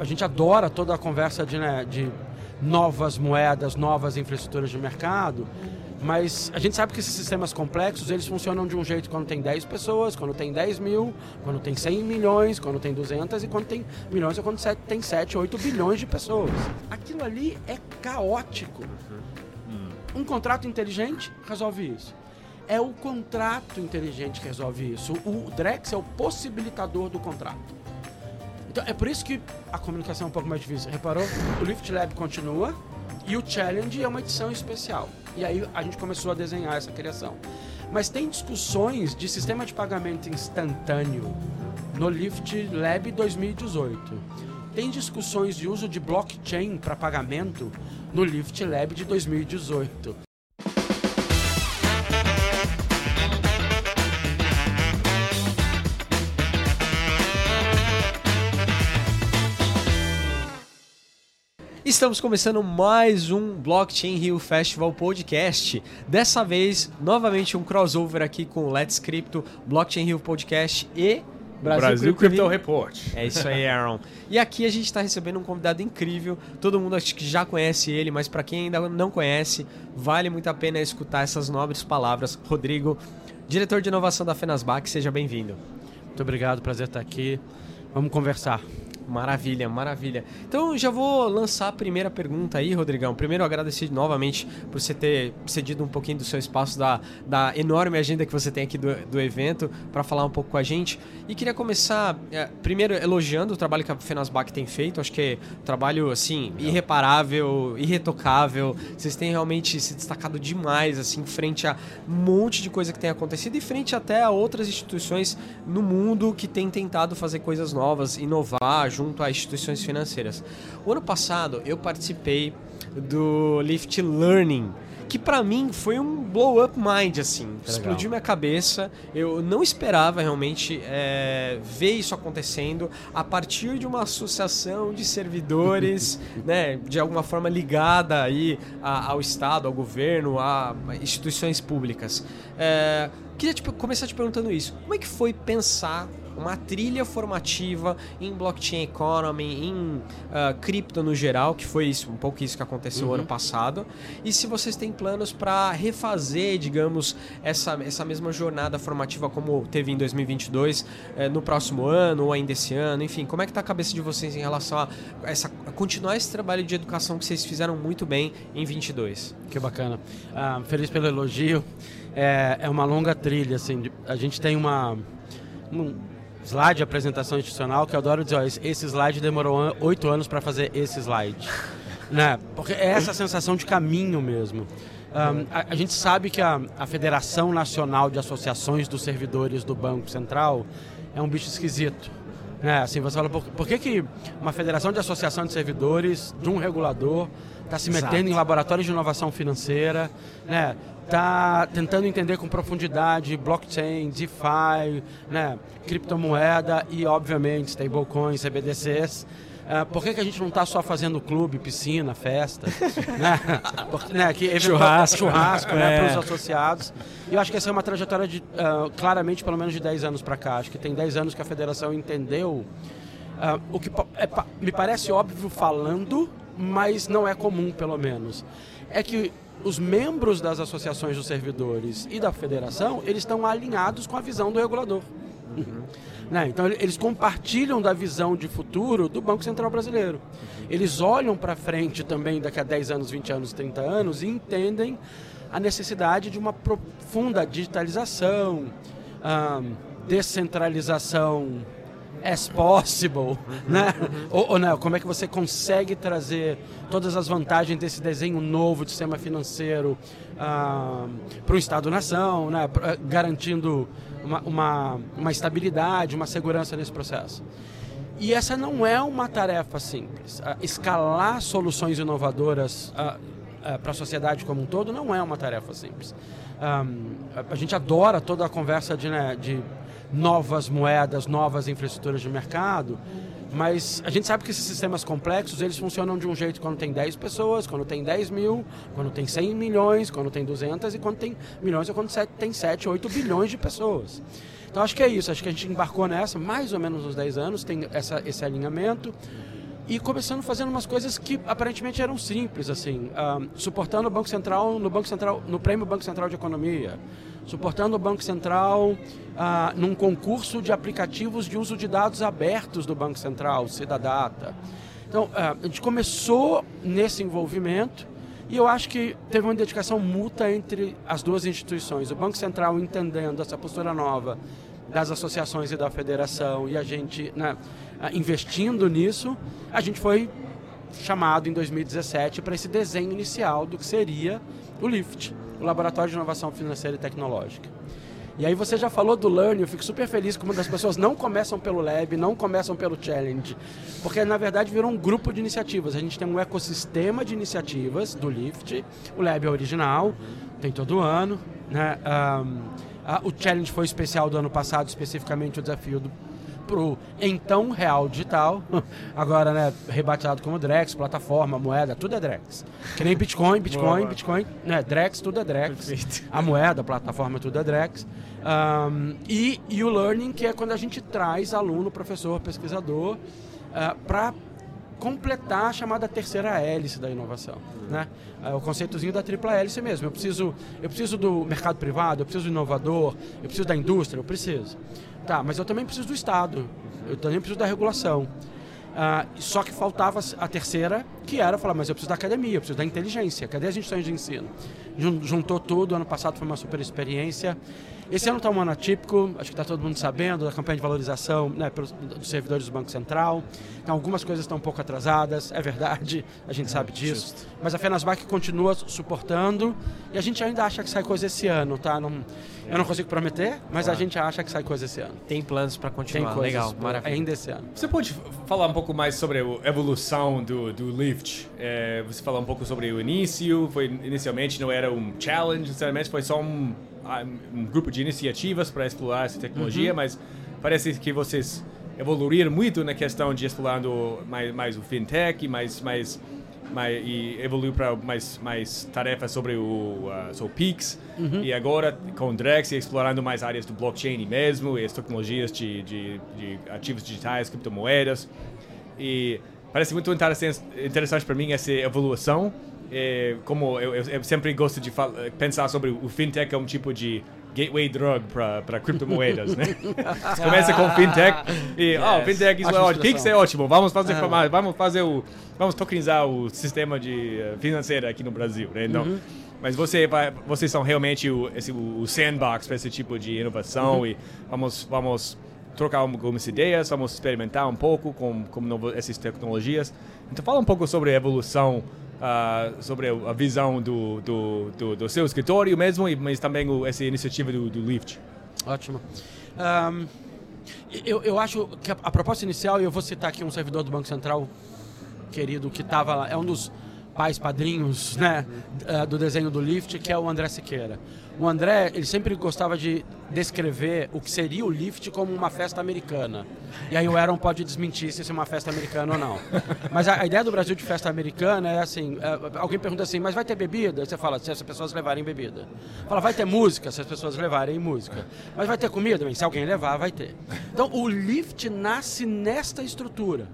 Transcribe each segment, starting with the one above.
a gente adora toda a conversa de, né, de novas moedas, novas infraestruturas de mercado, mas a gente sabe que esses sistemas complexos, eles funcionam de um jeito quando tem 10 pessoas, quando tem 10 mil, quando tem 100 milhões, quando tem 200 e quando tem milhões ou quando tem 7, 8 bilhões de pessoas. Aquilo ali é caótico. Um contrato inteligente resolve isso. É o contrato inteligente que resolve isso. O Drex é o possibilitador do contrato. Então é por isso que a comunicação é um pouco mais difícil. Reparou? O Lift Lab continua e o Challenge é uma edição especial. E aí a gente começou a desenhar essa criação. Mas tem discussões de sistema de pagamento instantâneo no Lift Lab 2018. Tem discussões de uso de blockchain para pagamento no Lift Lab de 2018. Estamos começando mais um Blockchain Rio Festival Podcast. Dessa vez, novamente um crossover aqui com Let's Crypto, Blockchain Rio Podcast e Brasil, Brasil Crypto, Crypto Report. É isso aí, Aaron. e aqui a gente está recebendo um convidado incrível. Todo mundo acho que já conhece ele, mas para quem ainda não conhece, vale muito a pena escutar essas nobres palavras. Rodrigo, diretor de inovação da Fenasbac, seja bem-vindo. Muito obrigado, prazer estar aqui. Vamos conversar. Maravilha, maravilha. Então já vou lançar a primeira pergunta aí, Rodrigão. Primeiro agradecer novamente por você ter cedido um pouquinho do seu espaço da, da enorme agenda que você tem aqui do, do evento para falar um pouco com a gente. E queria começar é, primeiro elogiando o trabalho que a Fenasbac tem feito. Acho que é um trabalho assim irreparável, irretocável. Vocês têm realmente se destacado demais assim frente a um monte de coisa que tem acontecido e frente até a outras instituições no mundo que têm tentado fazer coisas novas, inovar, junto a instituições financeiras. O ano passado eu participei do Lift Learning, que para mim foi um blow up mind, assim. Explodiu minha cabeça. Eu não esperava realmente é, ver isso acontecendo a partir de uma associação de servidores, né, de alguma forma ligada aí ao Estado, ao governo, a instituições públicas. É, queria tipo, começar te perguntando isso. Como é que foi pensar uma trilha formativa em blockchain economy, em uh, cripto no geral, que foi isso, um pouco isso que aconteceu uhum. ano passado. E se vocês têm planos para refazer, digamos, essa, essa mesma jornada formativa como teve em 2022, eh, no próximo ano ou ainda esse ano, enfim, como é que está a cabeça de vocês em relação a, essa, a continuar esse trabalho de educação que vocês fizeram muito bem em 22? Que bacana. Ah, feliz pelo elogio. É, é uma longa trilha, assim, a gente tem uma, um, slide de apresentação institucional que eu adoro dizer, ó, esse slide demorou oito anos para fazer esse slide. né? Porque é essa sensação de caminho mesmo. Um, a, a, gente sabe que a, a Federação Nacional de Associações dos Servidores do Banco Central é um bicho esquisito. Né? Assim, você fala, por, por que, que uma federação de associação de servidores, de um regulador, está se metendo Exato. em laboratórios de inovação financeira, né? Está tentando entender com profundidade blockchain, DeFi, né, criptomoeda e, obviamente, stablecoins, CBDCs. Uh, é, por que, que a gente não está só fazendo clube, piscina, festa? né? Né, que, churrasco, churrasco né, é. para os associados. E eu acho que essa é uma trajetória de, uh, claramente, pelo menos de 10 anos para cá. Acho que tem 10 anos que a federação entendeu uh, o que é, me parece óbvio falando, mas não é comum, pelo menos. É que os membros das associações dos servidores e da federação, eles estão alinhados com a visão do regulador. Uhum. Né? Então, eles compartilham da visão de futuro do Banco Central Brasileiro. Eles olham para frente também daqui a 10 anos, 20 anos, 30 anos e entendem a necessidade de uma profunda digitalização, descentralização as possible, né? Ou, ou, não, como é que você consegue trazer todas as vantagens desse desenho novo de sistema financeiro ah, para o Estado-nação, né? Garantindo uma, uma, uma estabilidade, uma segurança nesse processo. E essa não é uma tarefa simples. Uh, escalar soluções inovadoras uh, para a sociedade como um todo não é uma tarefa simples. A gente adora toda a conversa de, né, de novas moedas, novas infraestruturas de mercado, mas a gente sabe que esses sistemas complexos, eles funcionam de um jeito quando tem 10 pessoas, quando tem 10 mil, quando tem 100 milhões, quando tem 200 e quando tem milhões ou quando tem 7, 8 bilhões de pessoas. Então acho que é isso, acho que a gente embarcou nessa mais ou menos uns 10 anos, tem essa, esse alinhamento. e começando fazendo umas coisas que aparentemente eram simples, assim, uh, suportando o Banco Central no Banco Central, no Prêmio Banco Central de Economia, suportando o Banco Central uh, num concurso de aplicativos de uso de dados abertos do Banco Central, Cidadata. Então, uh, a gente começou nesse envolvimento e eu acho que teve uma dedicação mútua entre as duas instituições. O Banco Central entendendo essa postura nova das associações e da federação e a gente né, investindo nisso, a gente foi chamado em 2017 para esse desenho inicial do que seria o LIFT, o Laboratório de Inovação Financeira e Tecnológica. E aí você já falou do Learn, eu fico super feliz que muitas pessoas não começam pelo Lab, não começam pelo Challenge, porque na verdade virou um grupo de iniciativas. A gente tem um ecossistema de iniciativas do Lift, o Lab é original, tem todo ano, né? Um, o Challenge foi especial do ano passado, especificamente o desafio do pro então Real Digital, agora né, rebatizado como Drex, plataforma, moeda, tudo é Drex. Que nem Bitcoin, Bitcoin, Bitcoin, né, Drex, tudo é Drex. Perfeito. A moeda, a plataforma, tudo é Drex. Um, e, e o Learning, que é quando a gente traz aluno, professor, pesquisador, uh, para completar a chamada terceira hélice da inovação, né? É o conceitozinho da tripla hélice mesmo. Eu preciso, eu preciso do mercado privado, eu preciso do inovador, eu preciso da indústria, eu preciso. Tá, mas eu também preciso do Estado, eu também preciso da regulação. Uh, só que faltava a terceira, que era falar, mas eu preciso da academia, eu preciso da inteligência. Cadê as instituições de ensino? Juntou tudo, ano passado foi uma super experiência. Esse ano está um ano atípico, acho que está todo mundo sabendo, da campanha de valorização né, pelos, dos servidores do Banco Central. Então, algumas coisas estão um pouco atrasadas, é verdade, a gente é, sabe disso. Justo. Mas a Fenasbac continua suportando e a gente ainda acha que sai coisa esse ano, tá? Não, eu não consigo prometer, mas claro. a gente acha que sai coisa esse ano. Tem planos para continuar, Tem legal, maravilha. Ainda esse ano. Você pode falar um pouco mais sobre a evolução do, do É, você falou um pouco sobre o início, foi inicialmente não era um challenge, sinceramente foi só um um grupo de iniciativas para explorar essa tecnologia, uhum. mas parece que vocês evoluíram muito na questão de explorando mais, mais o fintech, mais, mais, mais e evoluiu para mais, mais tarefas sobre o uh, sobre Pix uhum. e agora com Drex explorando mais áreas do blockchain mesmo e as tecnologias de, de, de ativos digitais, criptomoedas e parece muito interessante, para mim essa evolução é, como eu, eu, sempre gosto de pensar sobre o fintech é um tipo de gateway drug para criptomoedas, né? Começa com fintech e, yes. oh, fintech isso é ótimo, Pix é ótimo, vamos fazer, ah. vamos fazer o, vamos tokenizar o sistema de uh, financeiro aqui no Brasil, né? Então, uhum. mas você vai, vocês são realmente o, esse, o sandbox para esse tipo de inovação uhum. e vamos, vamos trocar algumas ideias, vamos experimentar um pouco com, com novo, essas tecnologias. Então, fala um pouco sobre a evolução uh, sobre a visão do, do, do, do, seu escritório mesmo, mas também o, essa iniciativa do, do Lift. Ótimo. Um, eu, eu acho que a, a, proposta inicial, e eu vou citar aqui um servidor do Banco Central querido que estava lá, é um dos pais padrinhos né, uh, do desenho do Lift, que é o André Siqueira. O André, ele sempre gostava de descrever o que seria o Lift como uma festa americana. E aí o Aaron pode desmentir se isso é uma festa americana ou não. Mas a, a ideia do Brasil de festa americana é assim, é, alguém pergunta assim, mas vai ter bebida? Você fala, se as pessoas levarem bebida. Fala, vai ter música? Se as pessoas levarem música. Mas vai ter comida? Se alguém levar, vai ter. Então o Lift nasce nesta estrutura.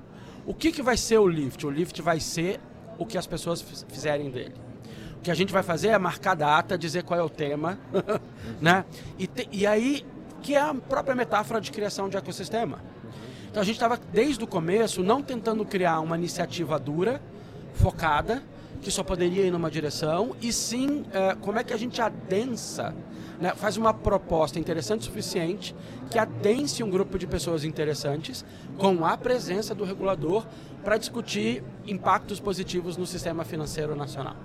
O que, que vai ser o Lift? O Lift vai ser o que as pessoas fizerem dele que a gente vai fazer é marcar data, dizer qual é o tema, né? E, te, e aí, que é a própria metáfora de criação de ecossistema. Então a gente estava desde o começo não tentando criar uma iniciativa dura, focada, que só poderia ir numa direção, e sim é, como é que a gente adensa, né, faz uma proposta interessante o suficiente que adense um grupo de pessoas interessantes com a presença do regulador para discutir impactos positivos no sistema financeiro nacional.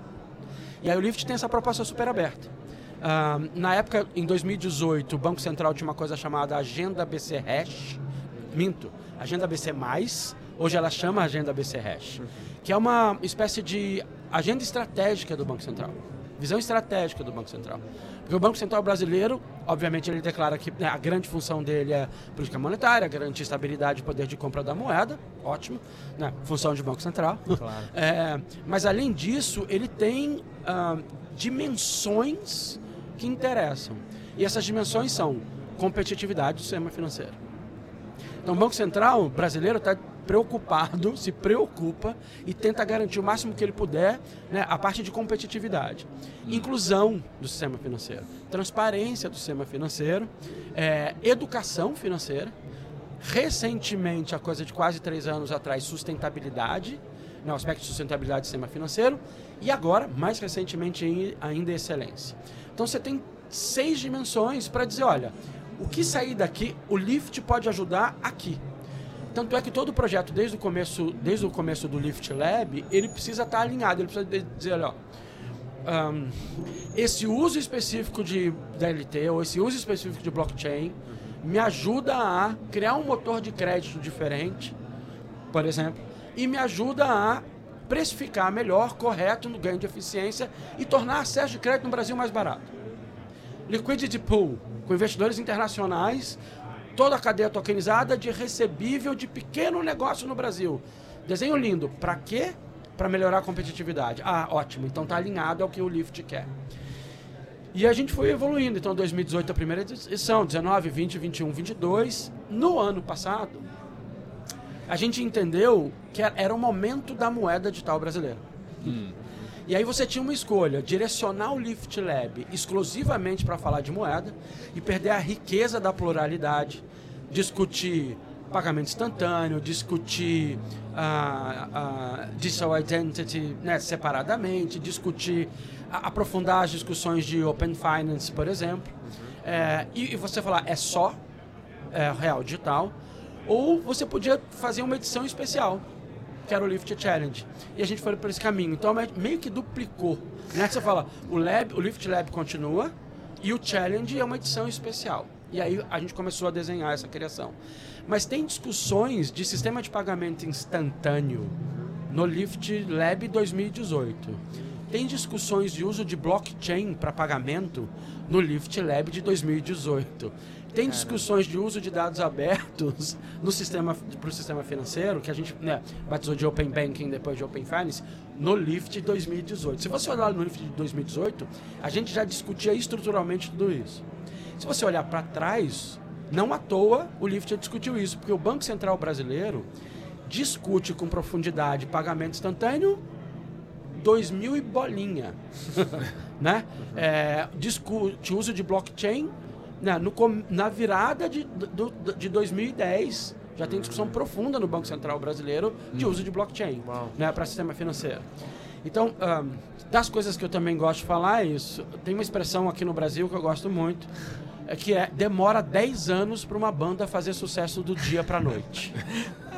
E aí o Lift tem essa proposta super aberta. Uh, na época, em 2018, o Banco Central tinha uma coisa chamada Agenda BC Hash. Minto, Agenda BC+, hoje ela chama Agenda BC Hash, que é uma espécie de agenda estratégica do Banco Central. Visão estratégica do Banco Central. Porque o Banco Central brasileiro, obviamente, ele declara que né, a grande função dele é política monetária, garantir estabilidade e poder de compra da moeda, ótimo, né, função de Banco Central. Claro. É, mas, além disso, ele tem ah, dimensões que interessam. E essas dimensões são competitividade do sistema financeiro. Então, o Banco Central brasileiro está preocupado, se preocupa e tenta garantir o máximo que ele puder né, a parte de competitividade. Inclusão do sistema financeiro, transparência do sistema financeiro, é, educação financeira. Recentemente, a coisa de quase três anos atrás, sustentabilidade, né, o aspecto de sustentabilidade do sistema financeiro. E agora, mais recentemente ainda, excelência. Então você tem seis dimensões para dizer, olha, o que sair daqui, o Lift pode ajudar aqui. Tanto é que todo o projeto, desde o começo, desde o começo do Lift Lab, ele precisa estar alinhado, ele precisa dizer, olha, um, esse uso específico de DLT ou esse uso específico de blockchain me ajuda a criar um motor de crédito diferente, por exemplo, e me ajuda a precificar melhor, correto no ganho de eficiência e tornar acesso de crédito no Brasil mais barato. Liquidity Pool, com investidores internacionais toda a cadeia tokenizada de recebível de pequeno negócio no Brasil. Desenho lindo. Para quê? Para melhorar a competitividade. Ah, ótimo. Então tá alinhado ao que o Lyft quer. E a gente foi evoluindo. Então, 2018 a primeira edição, 19, 20, 21, 22. No ano passado, a gente entendeu que era o momento da moeda digital brasileira. Hum. E aí você tinha uma escolha: direcionar o Lift Lab exclusivamente para falar de moeda e perder a riqueza da pluralidade, discutir pagamento instantâneo, discutir uh, uh, digital identity né, separadamente, discutir, aprofundar as discussões de open finance, por exemplo. É, e, e, você falar, é só é, real digital, ou você podia fazer uma edição especial que era o Lift Challenge. E a gente foi por esse caminho. Então meio que duplicou. Né? Você fala, o, Lab, o Lift Lab continua e o Challenge é uma edição especial. E aí a gente começou a desenhar essa criação. Mas tem discussões de sistema de pagamento instantâneo no Lift Lab 2018. Tem discussões de uso de blockchain para pagamento no Lift Lab de 2018. Tem discussões de uso de dados abertos no sistema para o sistema financeiro, que a gente né, batizou de Open Banking depois de Open Finance, no LIFT 2018. Se você olhar no LIFT de 2018, a gente já discutia estruturalmente tudo isso. Se você olhar para trás, não à toa o LIFT discutiu isso, porque o Banco Central Brasileiro discute com profundidade pagamento instantâneo 2000 e bolinha, né? É, discute uso de blockchain na, no, na virada de, do, de 2010, já tem discussão profunda no Banco Central brasileiro de uso de blockchain né, para sistema financeiro. Então, um, das coisas que eu também gosto de falar é isso. Tem uma expressão aqui no Brasil que eu gosto muito, é que é demora 10 anos para uma banda fazer sucesso do dia para a noite.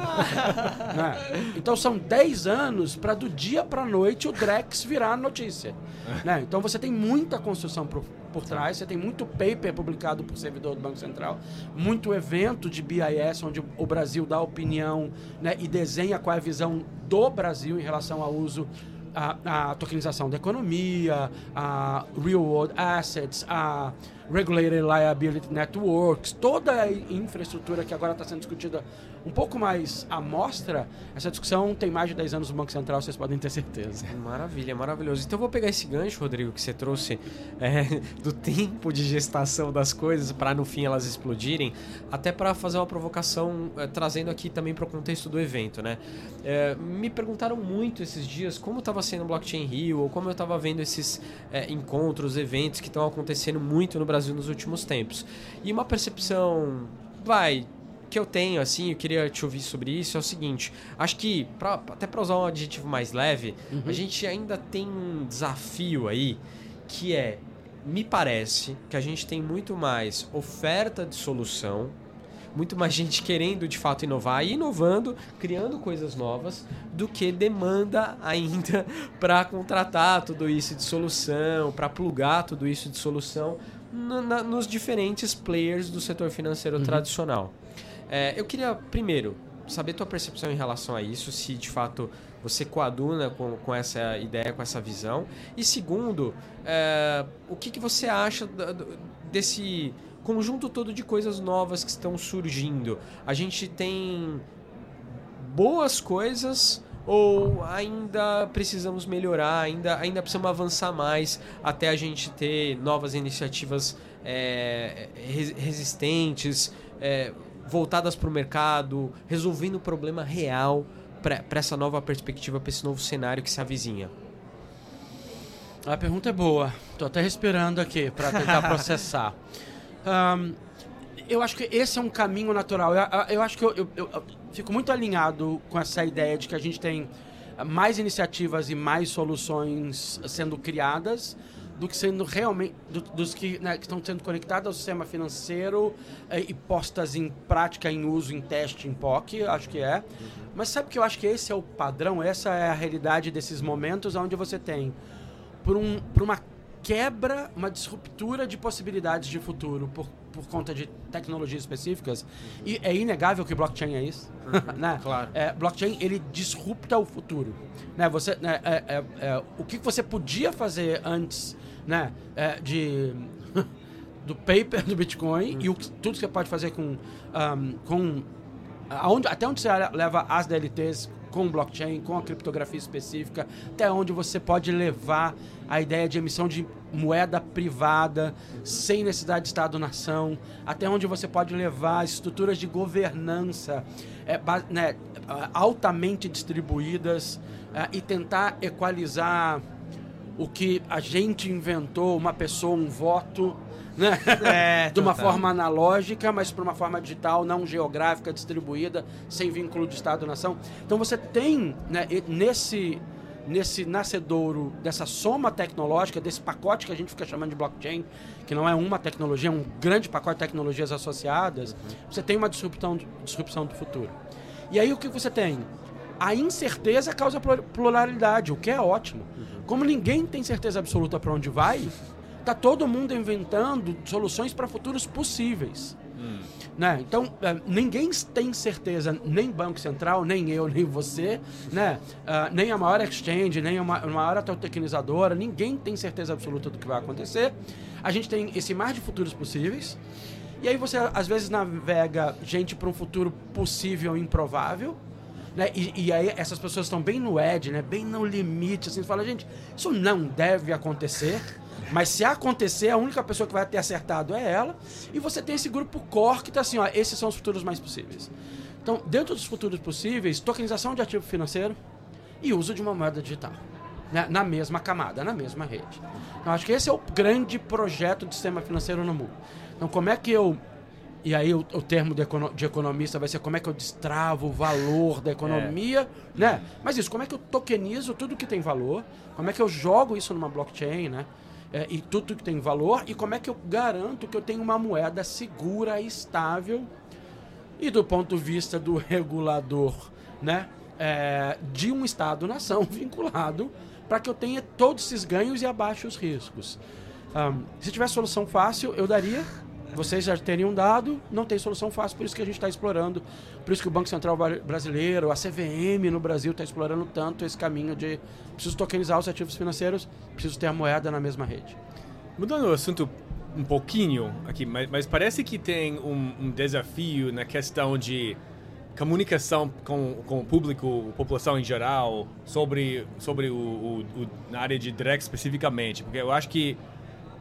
né? Então são 10 anos para do dia para noite o Drex virar notícia. Né? Então você tem muita construção por, por trás, você tem muito paper publicado por servidor do Banco Central, muito evento de BIS onde o Brasil dá opinião né, e desenha qual é a visão do Brasil em relação ao uso a, a, tokenização da economia, a real world assets, a regulated liability networks, toda a infraestrutura que agora está sendo discutida um pouco mais à mostra, essa discussão tem mais de 10 anos no Banco Central, vocês podem ter certeza. Maravilha, maravilhoso. Então eu vou pegar esse gancho, Rodrigo, que você trouxe é, do tempo de gestação das coisas para no fim elas explodirem, até para fazer uma provocação, é, trazendo aqui também para o contexto do evento, né? É, me perguntaram muito esses dias como estava sendo o Blockchain Rio, ou como eu estava vendo esses é, encontros, eventos que estão acontecendo muito no Brasil nos últimos tempos. E uma percepção, vai, que eu tenho, assim, eu queria te ouvir sobre isso, é o seguinte: acho que, pra, até para usar um adjetivo mais leve, uhum. a gente ainda tem um desafio aí que é, me parece que a gente tem muito mais oferta de solução, muito mais gente querendo de fato inovar e inovando, criando coisas novas, do que demanda ainda para contratar tudo isso de solução, para plugar tudo isso de solução na, nos diferentes players do setor financeiro uhum. tradicional. É, eu queria, primeiro, saber tua percepção em relação a isso, se de fato você coaduna com, com essa ideia, com essa visão. E segundo, é, o que, que você acha desse conjunto todo de coisas novas que estão surgindo? A gente tem boas coisas ou ainda precisamos melhorar, ainda, ainda precisamos avançar mais até a gente ter novas iniciativas é, resistentes? É, voltadas para o mercado, resolvendo um problema real para essa nova perspectiva, para esse novo cenário que se avizinha? A pergunta é boa. Estou até respirando aqui para tentar processar. Um, eu acho que esse é um caminho natural. Eu, eu acho que eu, eu, eu, fico muito alinhado com essa ideia de que a gente tem mais iniciativas e mais soluções sendo criadas do que sendo realmente do, dos que, né, que, estão sendo conectados ao sistema financeiro eh, e postas em prática, em uso, em teste, em POC, acho que é. Uhum. Mas sabe que eu acho que esse é o padrão, essa é a realidade desses momentos onde você tem por, um, por uma quebra, uma disruptura de possibilidades de futuro por, por conta de tecnologias específicas. Uhum. E é inegável que blockchain é isso. Uhum, né? Claro. É, blockchain, ele disrupta o futuro. Né? Você, né, é, é, é o que você podia fazer antes né, é, de... do paper do Bitcoin e o, tudo que você pode fazer com, um, com aonde, até onde você leva as DLTs com blockchain, com a criptografia específica, até onde você pode levar a ideia de emissão de moeda privada sem necessidade de Estado-nação, até onde você pode levar estruturas de governança é, né, altamente distribuídas é, e tentar equalizar o que a gente inventou, uma pessoa, um voto, né? É, de uma forma analógica, mas para uma forma digital, não geográfica, distribuída, sem vínculo de Estado-nação. Então você tem né, nesse nesse nascedouro dessa soma tecnológica, desse pacote que a gente fica chamando de blockchain, que não é uma tecnologia, é um grande pacote de tecnologias associadas, uhum. você tem uma disrupção, disrupção do futuro. E aí o que você tem? A incerteza causa pluralidade, o que é ótimo. Uhum. Como ninguém tem certeza absoluta para onde vai, Tá todo mundo inventando soluções para futuros possíveis. Hum. Né? Então, é, ninguém tem certeza, nem Banco Central, nem eu, nem você, né? Uh, nem a maior exchange, nem a maior tecnizadora, ninguém tem certeza absoluta do que vai acontecer. A gente tem esse mar de futuros possíveis. E aí você, às vezes, navega gente para um futuro possível e improvável. Né? E, e, aí essas pessoas estão bem no edge, né? bem no limite. Assim, fala, gente, isso não deve acontecer. Mas se acontecer, a única pessoa que vai ter acertado é ela. E você tem esse grupo core que está assim, ó, esses são os futuros mais possíveis. Então, dentro dos futuros possíveis, tokenização de ativo financeiro e uso de uma moeda digital. Né? Na mesma camada, na mesma rede. Então, acho que esse é o grande projeto de sistema financeiro no mundo. Então, como é que eu e aí o, o termo de, econo, de, economista vai ser como é que eu destravo o valor da economia, é. né? Mas isso, como é que eu tokenizo tudo que tem valor? Como é que eu jogo isso numa blockchain, né? é, e tudo que tem valor, e como é que eu garanto que eu tenho uma moeda segura, estável, e do ponto de vista do regulador, né, é, de um Estado-nação vinculado para que eu tenha todos esses ganhos e abaixe os riscos. Um, se tivesse solução fácil, eu daria vocês já teriam dado, não tem solução fácil, por isso que a gente está explorando, por isso que o Banco Central Brasileiro, a CVM no Brasil está explorando tanto esse caminho de preciso tokenizar os ativos financeiros, preciso ter a moeda na mesma rede. Mudando o assunto um pouquinho aqui, mas, mas parece que tem um, um, desafio na questão de comunicação com, com o público, população em geral, sobre, sobre o, o, o na área de direct especificamente, porque eu acho que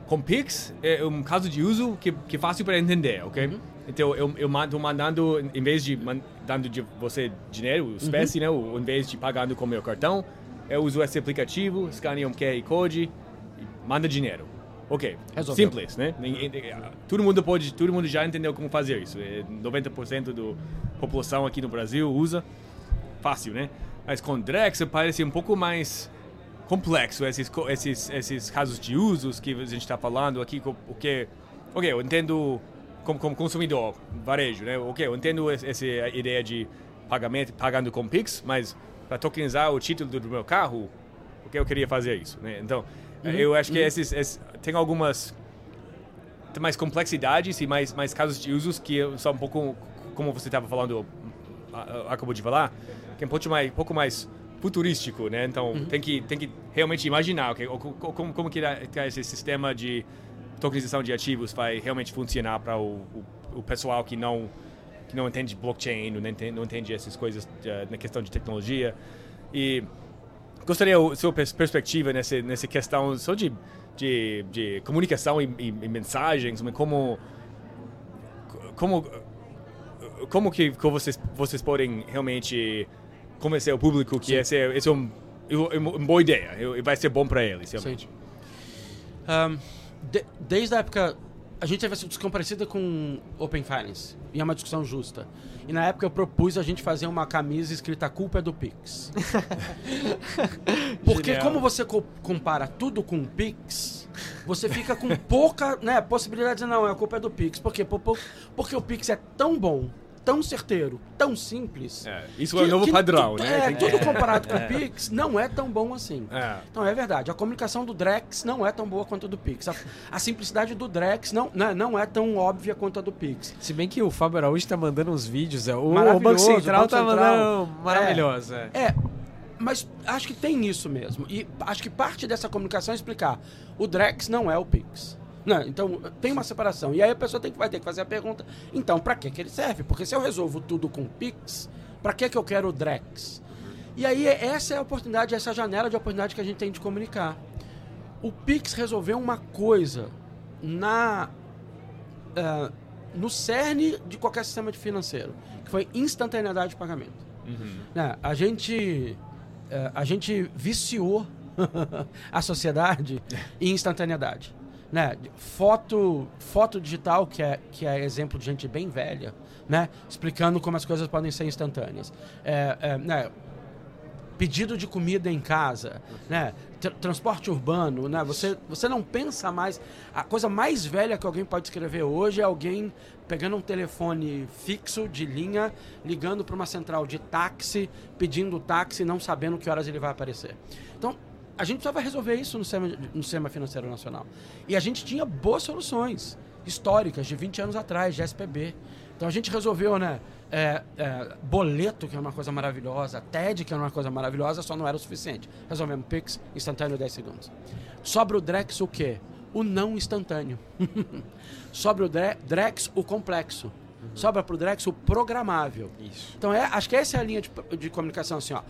com Pix é um caso de uso que, que é fácil para entender, ok? Uhum. Então eu, eu mando mandando, em vez de mandando de você dinheiro, espécie, uhum. né? Ou, em vez de pagando com meu cartão, eu uso esse aplicativo, escaneio um QR Code e manda dinheiro. Ok, Resolveu. simples, né? Todo mundo pode, todo mundo já entendeu como fazer isso. 90% da população aqui no Brasil usa, fácil, né? Mas com Drex parece um pouco mais complexo esses, esses, esses casos de usos que a gente está falando aqui, porque, ok, eu entendo como, como consumidor, varejo, né? Ok, eu entendo essa ideia de pagamento, pagando com Pix, mas para tokenizar o título do meu carro, o que eu queria fazer isso, né? Então, uhum, eu acho que uhum. esses, esses, tem algumas tem mais complexidades e mais, mais casos de usos que são um pouco, como você estava falando, acabou de falar, que é um pouco mais, pouco mais futurístico, né? Então uhum. tem que tem que realmente imaginar okay, como como que esse sistema de tokenização de ativos vai realmente funcionar para o, o, o, pessoal que não que não entende blockchain, não entende, não entende essas coisas uh, na questão de tecnologia e gostaria a sua perspectiva nessa nessa questão só de de, de comunicação e, e, e mensagens, como como como que, que vocês, vocês podem realmente convencer o público que esse é, esse é um, uma boa ideia, vai ser bom para eles, realmente? Um, de, desde a época a gente teve essa discussão parecida com Open Finance. E é uma discussão justa. E na época eu propus a gente fazer uma camisa escrita A culpa é do Pix. Porque Genial. como você co compara tudo com o Pix, você fica com pouca né, possibilidade de dizer, não, a culpa é do Pix. Por quê? Porque o Pix é tão bom tão certeiro, tão simples. É, isso que, é o novo padrão, tu, né? É, tudo comparado com o Pix não é tão bom assim. É. Então é verdade, a comunicação do Drex não é tão boa quanto a do Pix. A, a simplicidade do Drex não, não, né, não, é tão óbvia quanto a do Pix. Se bem que o Fábio Araújo está mandando uns vídeos, é, o, o Banco Central está mandando maravilhoso. É. é. Mas acho que tem isso mesmo. E acho que parte dessa comunicação é explicar. O Drex não é o Pix. Não, então tem uma separação. E aí a pessoa tem que, vai ter que fazer a pergunta: então, para que, que ele serve? Porque se eu resolvo tudo com Pix, para que, que eu quero o Drex? E aí essa é a oportunidade, essa janela de oportunidade que a gente tem de comunicar. O Pix resolveu uma coisa na uh, no cerne de qualquer sistema de financeiro, que foi instantaneidade de pagamento. Uhum. Né, a gente uh, a gente viciou a sociedade em instantaneidade né? Foto, foto digital, que é, que é exemplo de gente bem velha, né? Explicando como as coisas podem ser instantâneas. É, é, né? Pedido de comida em casa, né? transporte urbano, né? Você, você não pensa mais. A coisa mais velha que alguém pode escrever hoje é alguém pegando um telefone fixo de linha, ligando para uma central de táxi, pedindo táxi, não sabendo que horas ele vai aparecer. Então, a gente precisava resolver isso no sistema, no sistema financeiro nacional. E a gente tinha boas soluções históricas de 20 anos atrás, de SPB. Então a gente resolveu, né? É, é, boleto, que é uma coisa maravilhosa, TED, que é uma coisa maravilhosa, só não era o suficiente. Resolvemos Pix, instantâneo 10 segundos. Sobra o Drex o quê? O não instantâneo. Sobra o Drex o complexo. Uhum. Sobra para o Drex o programável. Isso. Então é, acho que essa é a linha de, de comunicação assim, ó.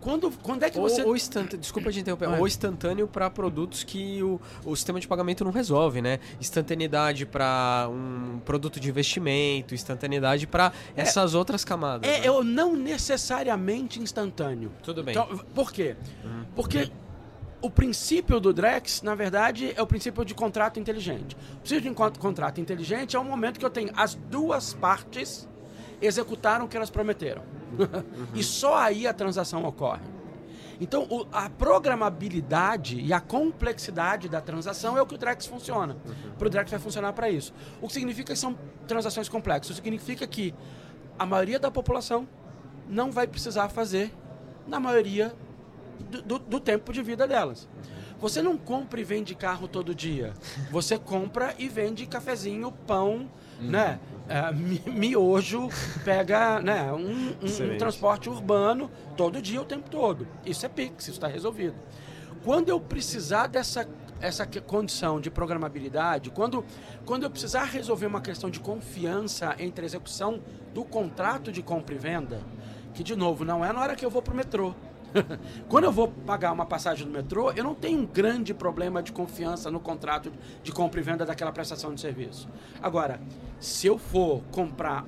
Quando, quando é que você. Ou, instantâneo, desculpa te interromper, ou instantâneo para produtos que o, o sistema de pagamento não resolve, né? Instantaneidade para um produto de investimento, instantaneidade para é, essas outras camadas. É, né? eu não necessariamente instantâneo. Tudo bem. Então, por quê? Uhum. Porque o princípio do Drex, na verdade, é o princípio de contrato inteligente. O princípio de contrato inteligente é o momento que eu tenho as duas partes executaram o que elas prometeram. Uhum. e só aí a transação ocorre. Então, o, a programabilidade e a complexidade da transação é o que o Drex funciona. Uhum. Para o Drex vai funcionar para isso. O que significa que são transações complexas? Significa que a maioria da população não vai precisar fazer na maioria do, do, do tempo de vida delas. Você não compra e vende carro todo dia. Você compra e vende cafezinho, pão, uhum. né? É, miojo pega né, um, um, um, transporte urbano todo dia, o tempo todo. Isso é Pix, isso está resolvido. Quando eu precisar dessa essa condição de programabilidade, quando, quando eu precisar resolver uma questão de confiança entre a execução do contrato de compra e venda, que de novo não é na hora que eu vou para o metrô, Quando eu vou pagar uma passagem no metrô, eu não tenho um grande problema de confiança no contrato de compra e venda daquela prestação de serviço. Agora, se eu for comprar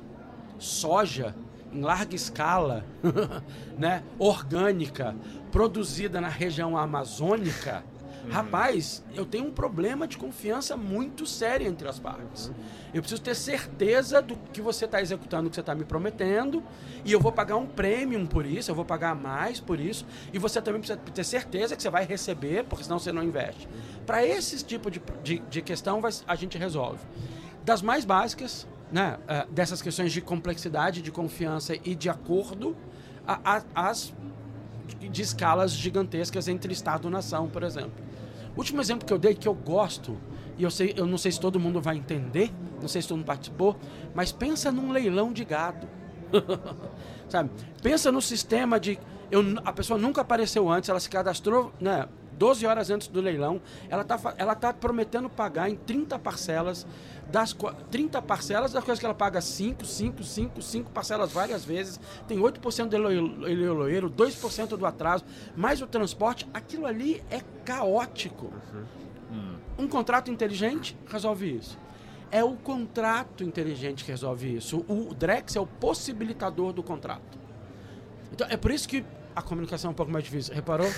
soja em larga escala, né, orgânica, produzida na região amazônica, Uhum. Rapaz, eu tenho um problema de confiança muito sério entre as partes. Uhum. Eu preciso ter certeza do que você está executando, o que você está me prometendo, e eu vou pagar um prêmio por isso, eu vou pagar mais por isso, e você também precisa ter certeza que você vai receber, porque senão você não investe. Uhum. Para esse tipo de, de, de questão, vai, a gente resolve. Das mais básicas, né, uh, dessas questões de complexidade, de confiança e de acordo, a, a, as de escalas gigantescas entre Estado e nação, por exemplo. O último exemplo que eu dei que eu gosto, e eu, sei, eu não sei se todo mundo vai entender, não sei se todo mundo participou, mas pensa num leilão de gado. Sabe? Pensa no sistema de. Eu, a pessoa nunca apareceu antes, ela se cadastrou né, 12 horas antes do leilão, ela está ela tá prometendo pagar em 30 parcelas das 30 parcelas das coisas que ela paga 5, 5, 5, 5 parcelas várias vezes, tem 8% do leiloeiro, 2% do atraso, mais o transporte, aquilo ali é caótico. Uhum. Um contrato inteligente resolve isso. É o contrato inteligente que resolve isso. O Drex é o possibilitador do contrato. Então, é por isso que a comunicação é um pouco mais difícil. Reparou?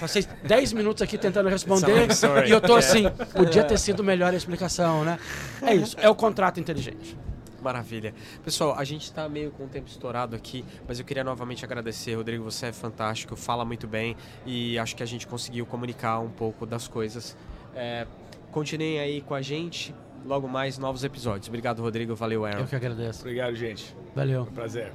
Passei 10 minutos aqui tentando responder e eu tô assim, podia ter sido melhor a explicação, né? É isso, é o contrato inteligente. Maravilha. Pessoal, a gente está meio com o tempo estourado aqui, mas eu queria novamente agradecer, Rodrigo, você é fantástico, fala muito bem e acho que a gente conseguiu comunicar um pouco das coisas. É, continuem aí com a gente, logo mais novos episódios. Obrigado, Rodrigo. Valeu, Aaron. Eu que agradeço. Obrigado, gente. Valeu. Foi um prazer.